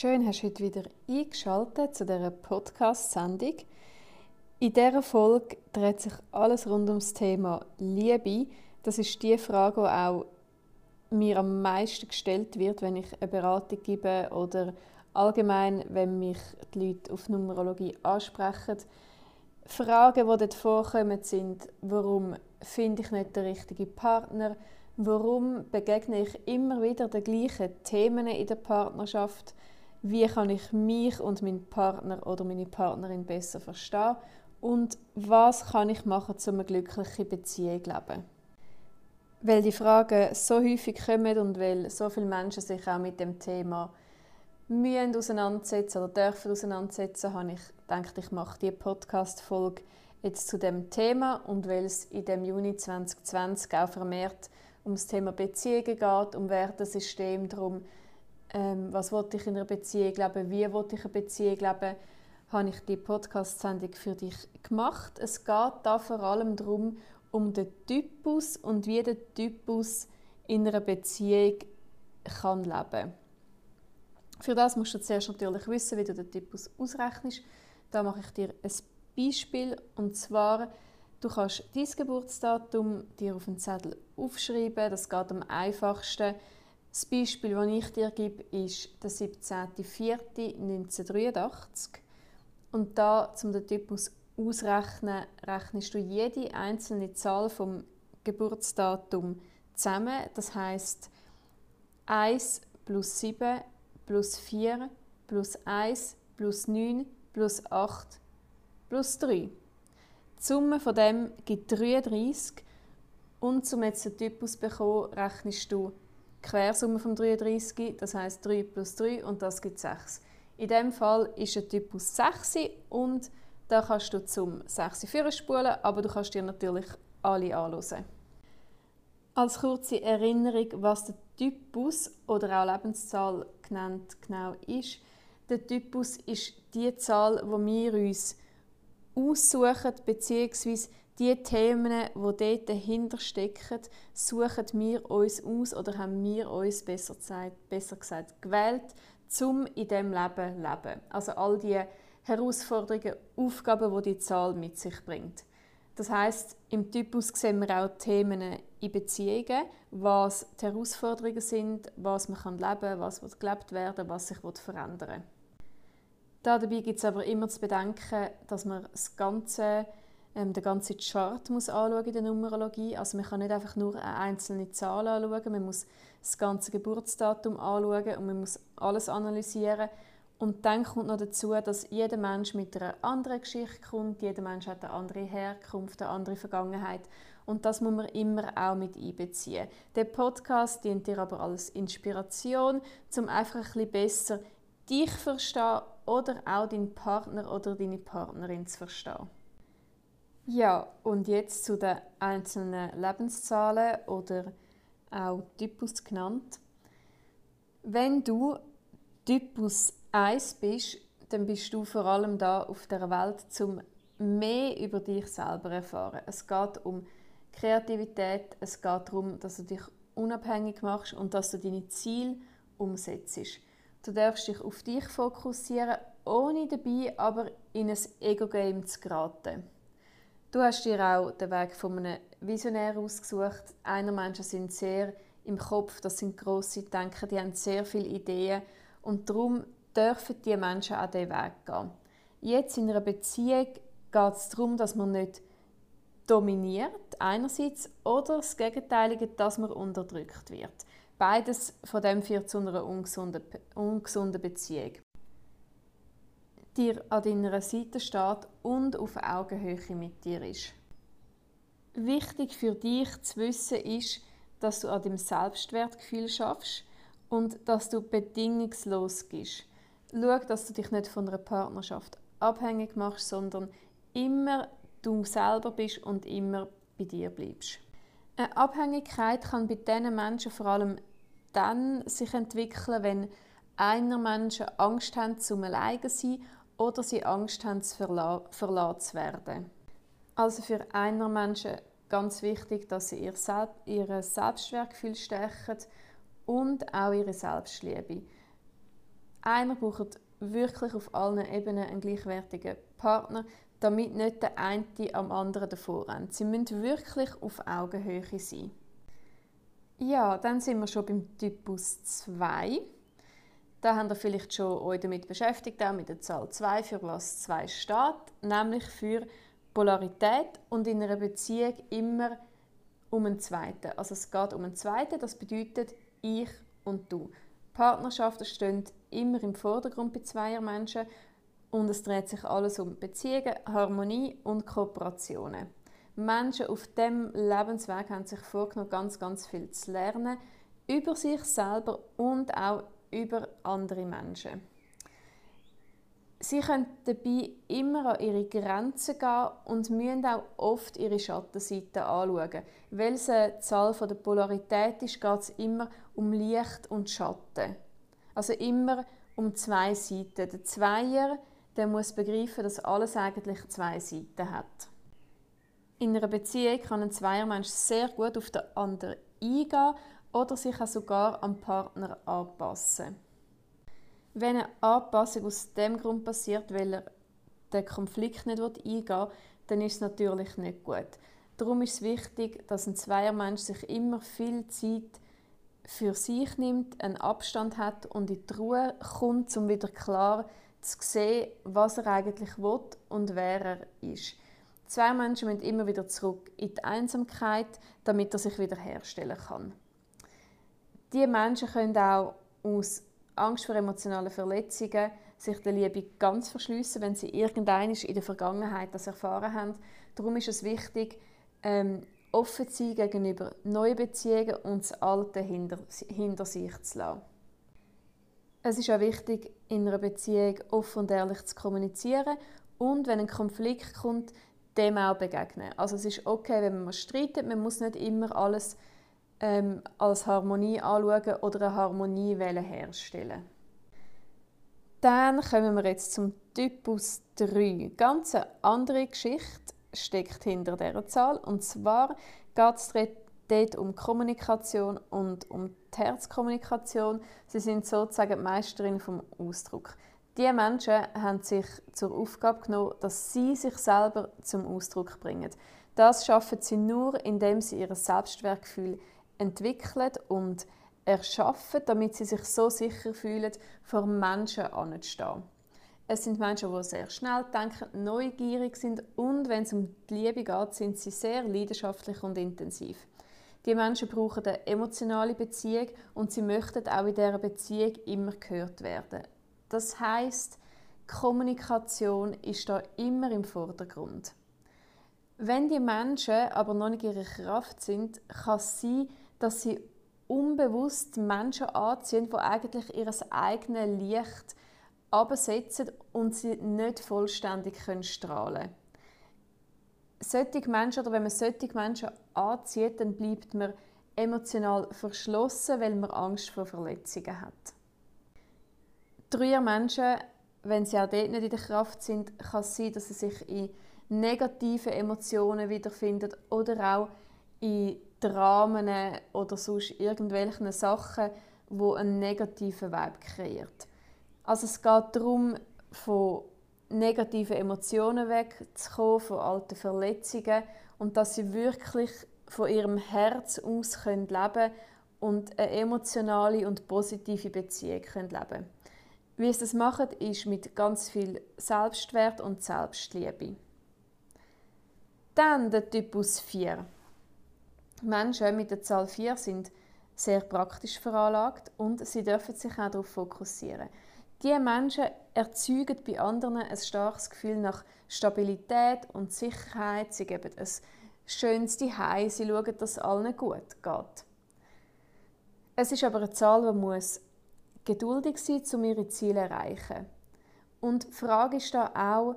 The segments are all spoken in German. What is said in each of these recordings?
Schön, hast du heute wieder eingeschaltet zu dieser Podcast-Sendung. In dieser Folge dreht sich alles rund ums Thema Liebe. Das ist die Frage, die auch mir am meisten gestellt wird, wenn ich eine Beratung gebe oder allgemein, wenn mich die Leute auf Numerologie ansprechen. Fragen, die dort vorkommen, sind, warum finde ich nicht den richtigen Partner? Warum begegne ich immer wieder den gleichen Themen in der Partnerschaft? Wie kann ich mich und meinen Partner oder meine Partnerin besser verstehen? Und was kann ich machen, um eine glückliche Beziehung zu leben? Weil die Fragen so häufig kommen und weil so viele Menschen sich auch mit dem Thema müssen auseinandersetzen oder dürfen auseinandersetzen, habe ich gedacht, ich mache diese Podcast-Folge jetzt zu dem Thema und weil es in dem Juni 2020 auch vermehrt um das Thema Beziehungen geht, um Wertesystem, darum, ähm, was wollte ich in einer Beziehung leben, wie wollte ich eine Beziehung leben, habe ich die Podcast-Sendung für dich gemacht. Es geht da vor allem darum, um den Typus und wie der Typus in einer Beziehung kann leben Für das musst du zuerst natürlich wissen, wie du den Typus ausrechnest. Da mache ich dir ein Beispiel und zwar Du kannst dein Geburtsdatum dir auf einen Zettel aufschreiben. Das geht am einfachsten. Das Beispiel, das ich dir gebe, ist der 17.04.1983. Und da, um den Typus auszurechnen, rechnest du jede einzelne Zahl vom Geburtsdatum zusammen. Das heißt 1 plus 7 plus 4 plus 1 plus 9 plus 8 plus 3. Die Summe von dem gibt 33 und um jetzt den Typus zu bekommen, rechnest du Quersumme von 33, das heißt 3 plus 3 und das gibt 6. In diesem Fall ist der Typus 6 und da kannst du zum 6 spulen, aber du kannst dir natürlich alle anschauen. Als kurze Erinnerung, was der Typus oder auch Lebenszahl genannt genau ist. Der Typus ist die Zahl, wo wir uns aussuchen, beziehungsweise die Themen, die dort dahinter stecken, suchen wir uns aus oder haben wir uns besser gesagt, besser gesagt gewählt, um in diesem Leben zu leben. Also all die Herausforderungen, Aufgaben, die die Zahl mit sich bringt. Das heißt, im Typus sehen wir auch Themen in Beziehungen, was die Herausforderungen sind, was man leben kann, was gelebt werden was sich verändern will. Dabei gibt es aber immer zu bedenken, dass man das ganze, ähm, den ganzen Chart muss anschauen in der Numerologie. Also man kann nicht einfach nur eine einzelne Zahl anschauen, man muss das ganze Geburtsdatum anschauen und man muss alles analysieren. Und dann kommt noch dazu, dass jeder Mensch mit einer anderen Geschichte kommt, jeder Mensch hat eine andere Herkunft, eine andere Vergangenheit und das muss man immer auch mit einbeziehen. Der Podcast dient dir aber als Inspiration, um einfach ein bisschen besser dich verstehen oder auch deinen Partner oder deine Partnerin zu verstehen. Ja, und jetzt zu den einzelnen Lebenszahlen oder auch Typus genannt. Wenn du Typus 1 bist, dann bist du vor allem da auf der Welt, um mehr über dich selber erfahren. Es geht um Kreativität, es geht darum, dass du dich unabhängig machst und dass du deine Ziele umsetzt. Du darfst dich auf dich fokussieren, ohne dabei aber in ein Ego-Game zu geraten. Du hast dir auch den Weg von einem Visionär ausgesucht. Einer Menschen sind sehr im Kopf, das sind grosse Denker, die haben sehr viele Ideen und darum dürfen die Menschen auch diesen Weg gehen. Jetzt in einer Beziehung geht es darum, dass man nicht dominiert einerseits oder das Gegenteilige, dass man unterdrückt wird. Beides von dem führt zu einer ungesunden, ungesunden Beziehung. Dir an deiner Seite steht und auf Augenhöhe mit dir ist. Wichtig für dich zu wissen ist, dass du an dem Selbstwertgefühl schaffst und dass du bedingungslos bist. Schau, dass du dich nicht von einer Partnerschaft abhängig machst, sondern immer du selber bist und immer bei dir bleibst. Eine Abhängigkeit kann bei diesen Menschen vor allem dann sich entwickeln, wenn einer Menschen Angst haben, zum alleine sein oder sie Angst haben, verlassen zu werden. Also für einer Menschen ganz wichtig, dass sie ihr, Sel ihr Selbstwertgefühl stärken und auch ihre Selbstliebe. Einer braucht wirklich auf allen Ebenen einen gleichwertigen Partner, damit nicht der eine am anderen davor rennt. Sie müssen wirklich auf Augenhöhe sein. Ja, dann sind wir schon beim Typus 2. Da habt ihr vielleicht schon euch damit beschäftigt, auch mit der Zahl 2, für was 2 steht, nämlich für Polarität und in einer Beziehung immer um einen Zweiten. Also es geht um einen Zweiten, das bedeutet ich und du. Partnerschaften stehen immer im Vordergrund bei zweier Menschen und es dreht sich alles um Beziehungen, Harmonie und Kooperationen. Menschen auf dem Lebensweg haben sich vorgenommen, ganz, ganz viel zu lernen über sich selber und auch über andere Menschen. Sie können dabei immer an ihre Grenzen gehen und müssen auch oft ihre Schattenseiten anschauen. Weil es eine Zahl der Polarität ist, geht es immer um Licht und Schatten. Also immer um zwei Seiten. Der Zweier der muss begreifen, dass alles eigentlich zwei Seiten hat. In einer Beziehung kann ein Zweiermensch sehr gut auf den anderen eingehen oder sich auch sogar am Partner anpassen. Wenn eine Anpassung aus dem Grund passiert, weil er den Konflikt nicht eingehen will, dann ist es natürlich nicht gut. Darum ist es wichtig, dass ein Zweiermensch sich immer viel Zeit für sich nimmt, einen Abstand hat und in die Ruhe kommt, um wieder klar zu sehen, was er eigentlich will und wer er ist. Zwei Menschen müssen immer wieder zurück in die Einsamkeit, damit er sich wieder herstellen kann. Diese Menschen können auch aus Angst vor emotionalen Verletzungen sich der Liebe ganz verschliessen, wenn sie irgendein in der Vergangenheit das erfahren haben. Darum ist es wichtig, ähm, offen zu sein gegenüber neuen Beziehungen und das Alte hinter, hinter sich zu lassen. Es ist auch wichtig, in einer Beziehung offen und ehrlich zu kommunizieren und wenn ein Konflikt kommt, dem auch begegnen. Also es ist okay, wenn man streitet, man muss nicht immer alles ähm, als Harmonie anschauen oder eine Harmonie herstellen. Dann kommen wir jetzt zum Typus 3. Ganz eine andere Geschichte steckt hinter dieser Zahl. Und zwar geht es dort um Kommunikation und um die Herzkommunikation. Sie sind sozusagen die Meisterin vom Ausdruck. Diese Menschen haben sich zur Aufgabe genommen, dass sie sich selber zum Ausdruck bringen. Das schaffen sie nur, indem sie ihr Selbstwertgefühl entwickeln und erschaffen, damit sie sich so sicher fühlen, vor Menschen anzustehen. Es sind Menschen, die sehr schnell denken, neugierig sind und wenn es um die Liebe geht, sind sie sehr leidenschaftlich und intensiv. Die Menschen brauchen eine emotionale Beziehung und sie möchten auch in dieser Beziehung immer gehört werden. Das heißt, Kommunikation ist da immer im Vordergrund. Wenn die Menschen aber noch nicht in Kraft sind, kann es sein, dass sie unbewusst Menschen anziehen, die eigentlich ihr eigenes Licht absetzen und sie nicht vollständig können strahlen können. Menschen, oder wenn man solche Menschen anzieht, dann bleibt man emotional verschlossen, weil man Angst vor Verletzungen hat. Dreier Menschen, wenn sie auch dort nicht in der Kraft sind, kann es sein, dass sie sich in negativen Emotionen wiederfinden oder auch in Dramen oder sonst irgendwelchen Sachen, wo einen negativen Vibe kreiert. Also es geht darum, von negativen Emotionen wegzukommen, von alten Verletzungen und dass sie wirklich von ihrem Herz aus können leben und eine emotionale und positive Beziehung können leben Wie sie das machen, ist mit ganz viel Selbstwert und Selbstliebe. Dann der Typus 4. Menschen mit der Zahl 4 sind sehr praktisch veranlagt und sie dürfen sich auch darauf fokussieren. Diese Menschen erzeugen bei anderen ein starkes Gefühl nach Stabilität und Sicherheit. Sie geben ein schönes Zuhause, sie schauen, dass es allen gut geht. Es ist aber eine Zahl, die muss geduldig sein muss, um ihre Ziele zu erreichen. Und die Frage ist da auch,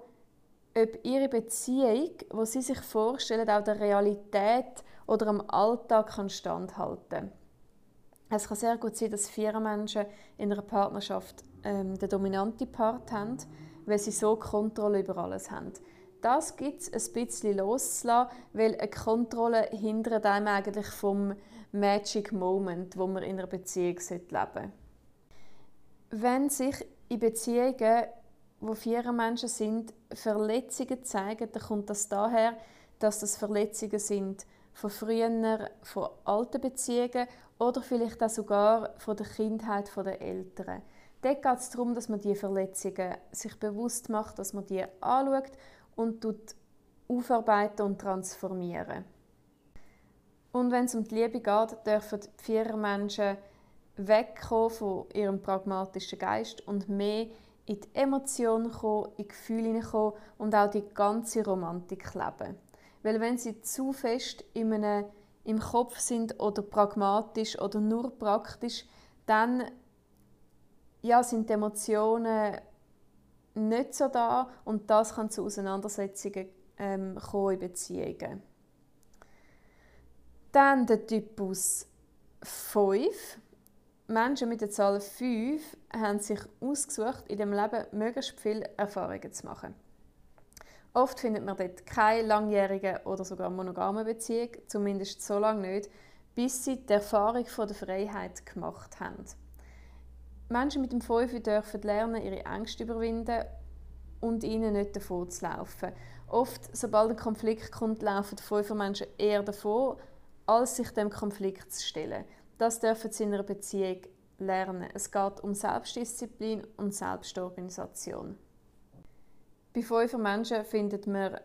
ob ihre Beziehung, wo sie sich vorstellen, auch der Realität oder am Alltag kann standhalten. Es kann sehr gut sein, dass vier Menschen in einer Partnerschaft ähm, den dominanten Part haben, weil sie so Kontrolle über alles haben. Das gibt es ein bisschen loszulassen, weil eine Kontrolle hindert einem eigentlich vom Magic Moment, wo man in einer Beziehung leben sollte. Wenn sich in Beziehungen, wo vier Menschen sind, Verletzungen zeigen, dann kommt das daher, dass das Verletzungen sind von früher, von alten Beziehungen oder vielleicht auch sogar von der Kindheit der Eltern. Dort geht es darum, dass man die Verletzungen sich bewusst macht, dass man die anschaut und aufarbeiten und transformieren. Und wenn es um die Liebe geht, dürfen die vier Menschen wegkommen von ihrem pragmatischen Geist und mehr in die Emotionen kommen, in die Gefühle hineinkommen und auch die ganze Romantik leben. Weil wenn sie zu fest in einem, im Kopf sind oder pragmatisch oder nur praktisch, dann ja, sind die Emotionen nicht so da und das kann zu Auseinandersetzungen ähm, kommen in Beziehungen. Dann der Typus 5. Menschen mit der Zahl 5 haben sich ausgesucht, in dem Leben möglichst viele Erfahrungen zu machen. Oft findet man dort keine langjährige oder sogar monogame Beziehung, zumindest so lange nicht, bis sie die Erfahrung von der Freiheit gemacht haben. Menschen mit dem 5 dürfen lernen, ihre Ängste überwinden und ihnen nicht davon zu laufen. Oft, sobald ein Konflikt kommt, laufen die 5 Menschen eher davon, als sich dem Konflikt zu stellen. Das dürfen sie in einer Beziehung lernen. Es geht um Selbstdisziplin und Selbstorganisation. Bei fünf Menschen findet man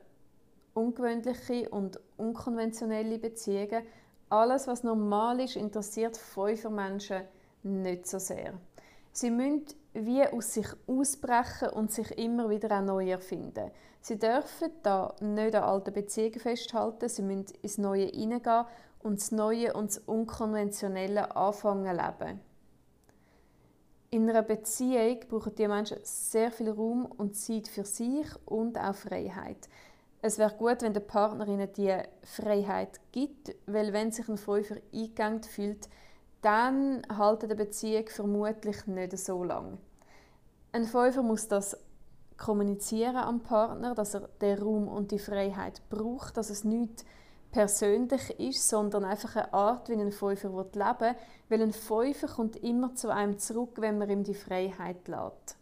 ungewöhnliche und unkonventionelle Beziehungen. Alles, was normal ist, interessiert fünf Menschen nicht so sehr. Sie müssen wie aus sich ausbrechen und sich immer wieder auch neu erfinden. Sie dürfen da nicht an alten Beziehungen festhalten, sie müssen ins Neue hineingehen und das Neue und das Unkonventionelle anfangen leben. In einer Beziehung brauchen die Menschen sehr viel Raum und Zeit für sich und auch Freiheit. Es wäre gut, wenn der Partner ihnen die Freiheit gibt, weil wenn sich ein Fünfer eingegangen fühlt, dann halten die Beziehung vermutlich nicht so lange. Ein Fünfer muss das kommunizieren am Partner, dass er den Raum und die Freiheit braucht, dass es nicht persönlich ist, sondern einfach eine Art, wie ein Fünfer leben will, weil ein Fünfer kommt immer zu einem zurück, wenn man ihm die Freiheit lässt.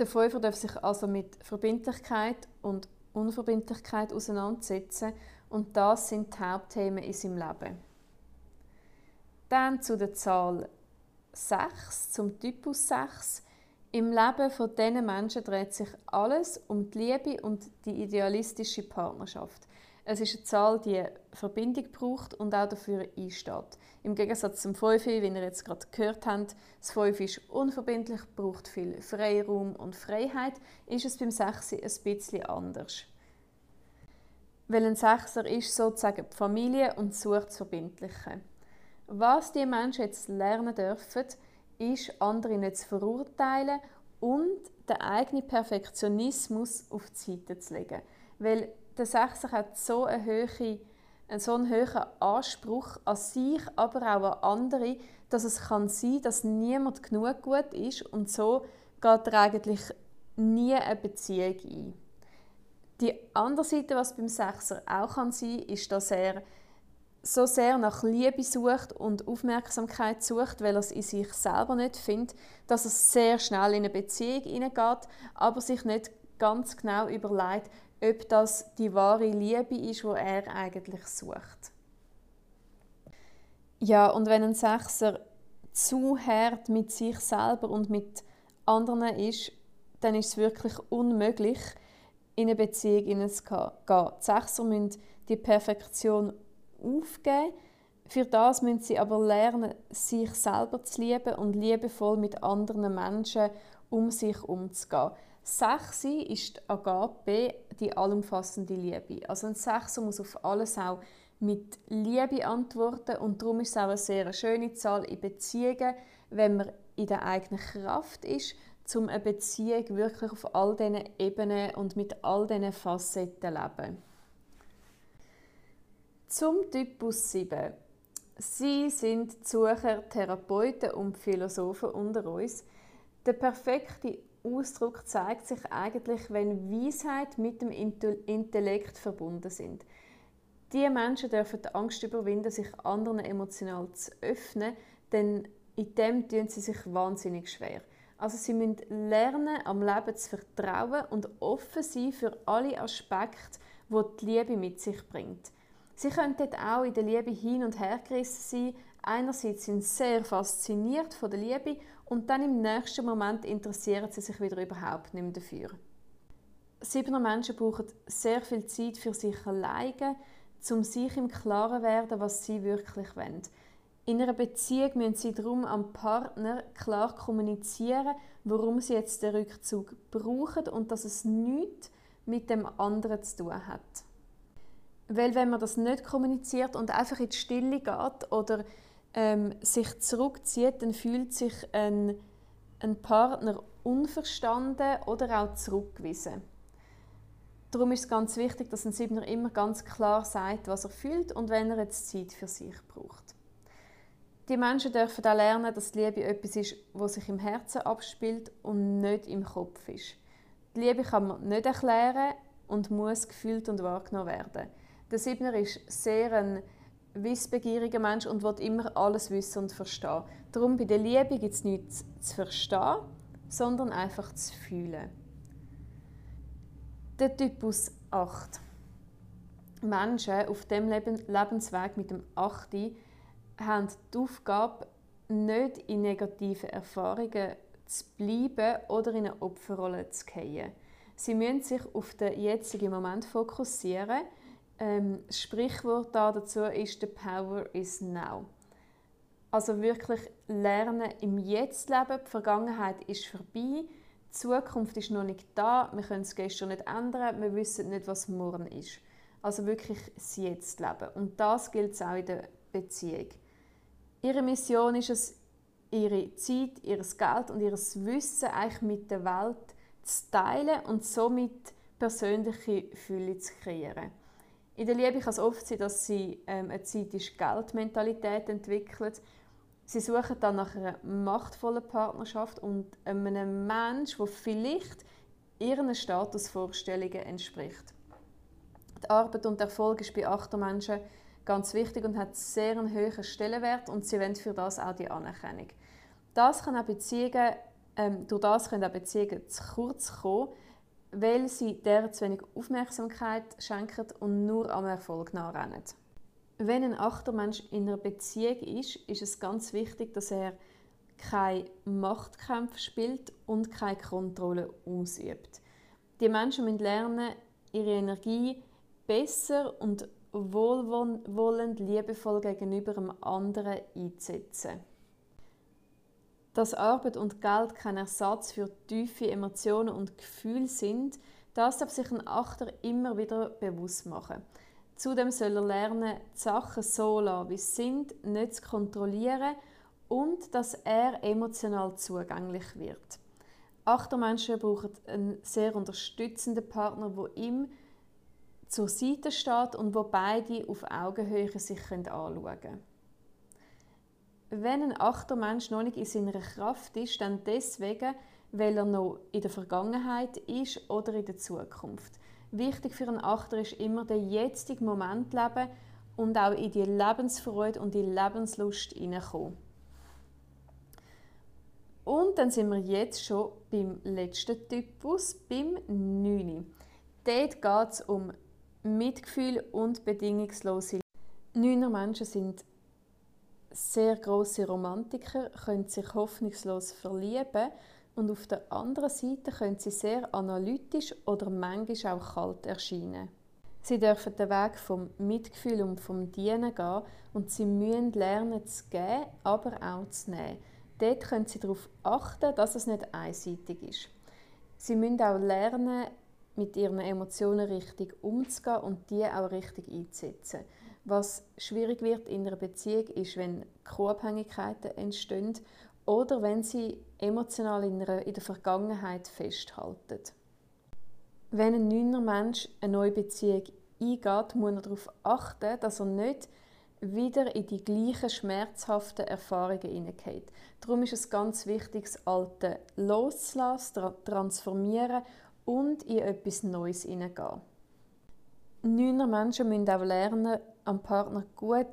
Der Fünfer darf sich also mit Verbindlichkeit und Unverbindlichkeit auseinandersetzen und das sind die Hauptthemen in seinem Leben. Dann zu der Zahl 6, zum Typus 6. Im Leben von diesen Menschen dreht sich alles um die Liebe und die idealistische Partnerschaft. Es ist eine Zahl, die Verbindung braucht und auch dafür einsteht. Im Gegensatz zum 5, wie ihr jetzt gerade gehört habt, das 5 ist unverbindlich, braucht viel Freiraum und Freiheit, ist es beim 6 ein bisschen anders. Weil ein Sechser ist sozusagen die Familie und sucht das Verbindliche. Was die Menschen jetzt lernen dürfen, ist, andere nicht zu verurteilen und den eigenen Perfektionismus auf die Seite zu legen. Weil der Sechser hat so, eine hohe, so einen hohen Anspruch an sich, aber auch an andere, dass es kann sein dass niemand genug gut ist und so geht er eigentlich nie eine Beziehung ein. Die andere Seite, was beim Sechser auch kann sein ist, dass er so sehr nach Liebe sucht und Aufmerksamkeit sucht, weil er es in sich selber nicht findet, dass er sehr schnell in eine Beziehung hineingeht, aber sich nicht ganz genau überlegt, ob das die wahre Liebe ist, wo er eigentlich sucht. Ja, und wenn ein Sechser zu hart mit sich selber und mit anderen ist, dann ist es wirklich unmöglich, in eine Beziehung hineinzugehen. Die Sechser müssen die Perfektion aufgeben. Für das müssen sie aber lernen, sich selber zu lieben und liebevoll mit anderen Menschen um sich umzugehen. Sechsi ist die Agape, die allumfassende Liebe. Also ein Sechser muss auf alles auch mit Liebe antworten und darum ist es auch eine sehr schöne Zahl in Beziehungen, wenn man in der eigenen Kraft ist, um eine Beziehung wirklich auf all diesen Ebenen und mit all diesen Facetten zu leben. Zum Typus 7. Sie sind Sucher, Therapeuten und Philosophen unter uns. Der perfekte Ausdruck zeigt sich eigentlich, wenn Weisheit mit dem Intellekt verbunden sind. Diese Menschen dürfen die Angst überwinden, sich anderen emotional zu öffnen, denn in dem tun sie sich wahnsinnig schwer. Also sie müssen lernen, am Leben zu vertrauen und offen sein für alle Aspekte, die die Liebe mit sich bringt. Sie können dort auch in der Liebe hin und her gerissen sein. Einerseits sind sie sehr fasziniert von der Liebe und dann im nächsten Moment interessieren sie sich wieder überhaupt nicht mehr dafür. Siebener Menschen brauchen sehr viel Zeit für sich alleine, um sich im Klaren zu werden, was sie wirklich wollen. In einer Beziehung müssen sie darum am Partner klar kommunizieren, warum sie jetzt den Rückzug brauchen und dass es nichts mit dem anderen zu tun hat. Weil wenn man das nicht kommuniziert und einfach in die Stille geht oder ähm, sich zurückzieht, dann fühlt sich ein, ein Partner unverstanden oder auch zurückgewiesen. Darum ist es ganz wichtig, dass ein Siebner immer ganz klar sagt, was er fühlt und wenn er jetzt Zeit für sich braucht. Die Menschen dürfen auch lernen, dass die Liebe etwas ist, was sich im Herzen abspielt und nicht im Kopf ist. Die Liebe kann man nicht erklären und muss gefühlt und wahrgenommen werden. Der Siebner ist sehr ein wissbegieriger Mensch und will immer alles wissen und verstehen. Darum bei der Liebe gibt es nichts zu verstehen, sondern einfach zu fühlen. Der Typus 8. Menschen auf dem Lebensweg mit dem 8 haben die Aufgabe, nicht in negativen Erfahrungen zu bleiben oder in eine Opferrolle zu fallen. Sie müssen sich auf den jetzigen Moment fokussieren. Ähm, das Sprichwort dazu ist «The power is now». Also wirklich lernen im Jetzt leben. Die Vergangenheit ist vorbei. Die Zukunft ist noch nicht da. Wir können es gestern nicht ändern. Wir wissen nicht, was morgen ist. Also wirklich das Jetzt leben. Und das gilt auch in der Beziehung. Ihre Mission ist es, ihre Zeit, ihr Geld und ihr Wissen eigentlich mit der Welt zu teilen und somit persönliche Fülle zu kreieren. In der Liebe kann es oft sein, dass sie ähm, eine Zeit-ist-Geld-Mentalität entwickelt. Sie suchen dann nach einer machtvollen Partnerschaft und einem Menschen, der vielleicht ihren Statusvorstellungen entspricht. Die Arbeit und Erfolg ist bei Achtermenschen ganz wichtig und hat sehr einen hohen Stellenwert und sie wollen für das auch die Anerkennung. Das kann auch Beziehungen, ähm, durch das können auch Beziehungen zu kurz kommen, weil sie der zu wenig Aufmerksamkeit schenken und nur am Erfolg nachrennen. Wenn ein Achtermensch in einer Beziehung ist, ist es ganz wichtig, dass er keine Machtkämpfe spielt und keine Kontrolle ausübt. Die Menschen müssen lernen, ihre Energie besser und wohlwollend, liebevoll gegenüber einem anderen einzusetzen. Dass Arbeit und Geld kein Ersatz für tiefe Emotionen und Gefühle sind, das darf sich ein Achter immer wieder bewusst machen. Zudem soll er lernen, die Sachen so lassen, wie sie sind, nicht zu kontrollieren und dass er emotional zugänglich wird. Achtermenschen brauchen einen sehr unterstützenden Partner, der ihm zur Seite steht und wo beide auf Augenhöhe sich anschauen können. Wenn ein Achtermensch noch nicht in seiner Kraft ist, dann deswegen, weil er noch in der Vergangenheit ist oder in der Zukunft. Wichtig für einen Achter ist immer der jetzige Moment leben und auch in die Lebensfreude und die Lebenslust hineinkommen. Und dann sind wir jetzt schon beim letzten Typus, beim 9. Dort geht es um Mitgefühl und bedingungslose Neuner Menschen sind sehr große Romantiker, können sich hoffnungslos verlieben und auf der anderen Seite können sie sehr analytisch oder manchmal auch kalt erscheinen. Sie dürfen den Weg vom Mitgefühl und vom Dienen gehen und sie müssen lernen zu geben, aber auch zu nehmen. Dort können sie darauf achten, dass es nicht einseitig ist. Sie müssen auch lernen, mit ihren Emotionen richtig umzugehen und die auch richtig einzusetzen. Was schwierig wird in einer Beziehung ist, wenn Co-Abhängigkeiten entstehen oder wenn sie emotional in, in der Vergangenheit festhalten. Wenn ein neuer Mensch eine neue Beziehung eingeht, muss er darauf achten, dass er nicht wieder in die gleichen schmerzhaften Erfahrungen hineingeht. Darum ist es ganz wichtig, das Alte loszulassen, transformieren und in etwas Neues hineingehen. Neuner Menschen müssen auch lernen, am Partner gut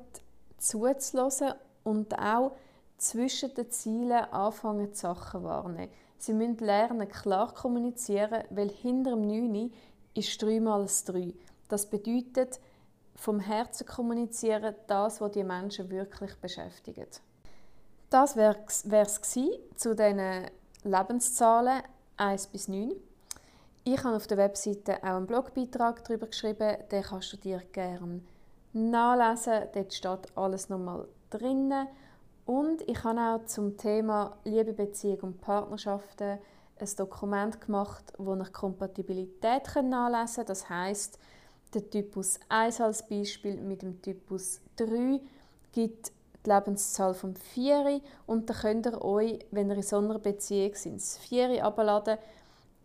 zuzulassen und auch zwischen den Zielen anfangen, die Sachen wahrnehmen. Sie müssen lernen, klar kommunizieren, weil hinter dem 9 ist 3 mal das 3. Das bedeutet, vom Herzen kommunizieren, das, was die Menschen wirklich beschäftigt. Das wäre es zu diesen Lebenszahlen 1 bis 9. Ich habe auf der Webseite auch einen Blogbeitrag darüber geschrieben, den kannst du dir gerne nachlesen. Dort steht alles nochmal drin. Und ich habe auch zum Thema Liebe, Beziehung und Partnerschaften ein Dokument gemacht, wo ich Kompatibilität nachlesen kann. Das heißt, der Typus 1 als Beispiel mit dem Typus 3 gibt die Lebenszahl von 4 und dann könnt ihr euch, wenn ihr in so einer Beziehung seid, das 4 abladen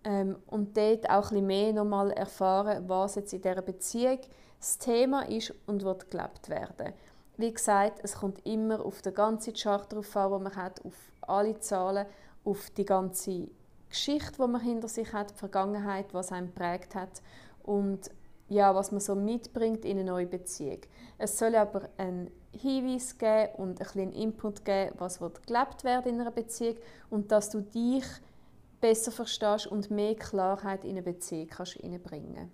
ähm, und dort auch ein bisschen mehr nochmal erfahren, was jetzt in dieser Beziehung das Thema ist und wird gelebt werden. Wie gesagt, es kommt immer auf den ganzen Chart drauf an, den man hat, auf alle Zahlen, auf die ganze Geschichte, die man hinter sich hat, die Vergangenheit, was einen prägt hat und ja, was man so mitbringt in eine neue Beziehung. Es soll aber einen Hinweis geben und ein bisschen Input geben, was wird gelebt werden in einer Beziehung und dass du dich besser verstehst und mehr Klarheit in eine Beziehung kannst reinbringen.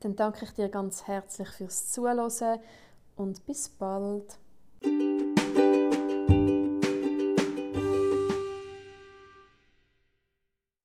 Dann danke ich dir ganz herzlich fürs Zuhören und bis bald.